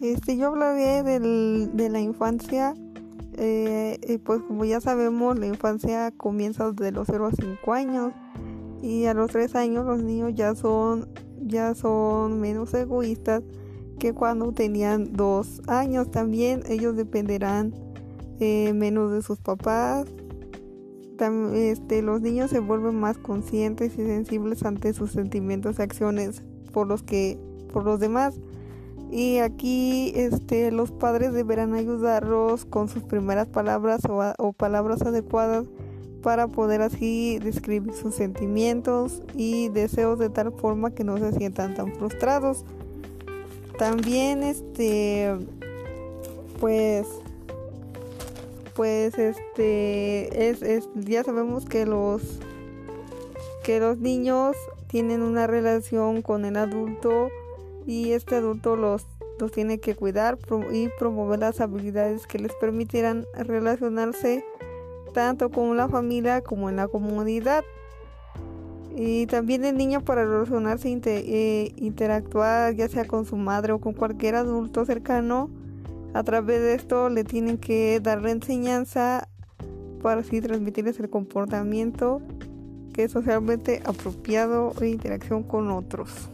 Este, yo hablaré del, de la infancia. Eh, pues como ya sabemos, la infancia comienza desde los 0 a 5 años y a los 3 años los niños ya son ya son menos egoístas que cuando tenían 2 años. También ellos dependerán eh, menos de sus papás. este, los niños se vuelven más conscientes y sensibles ante sus sentimientos y acciones por los que por los demás. Y aquí este, los padres deberán ayudarlos con sus primeras palabras o, palabras adecuadas para poder así describir sus sentimientos y deseos de tal forma que no se sientan tan frustrados. También este pues pues este es, ya sabemos que los que los niños tienen una relación con el adulto y este adulto los, los tiene que cuidar y promover las habilidades que les permitirán relacionarse tanto con la familia como en la comunidad. Y también el niño para relacionarse e interactuar ya sea con su madre o con cualquier adulto cercano a través de esto le tienen que dar la enseñanza para así transmitirles el comportamiento que es socialmente apropiado e interacción con otros.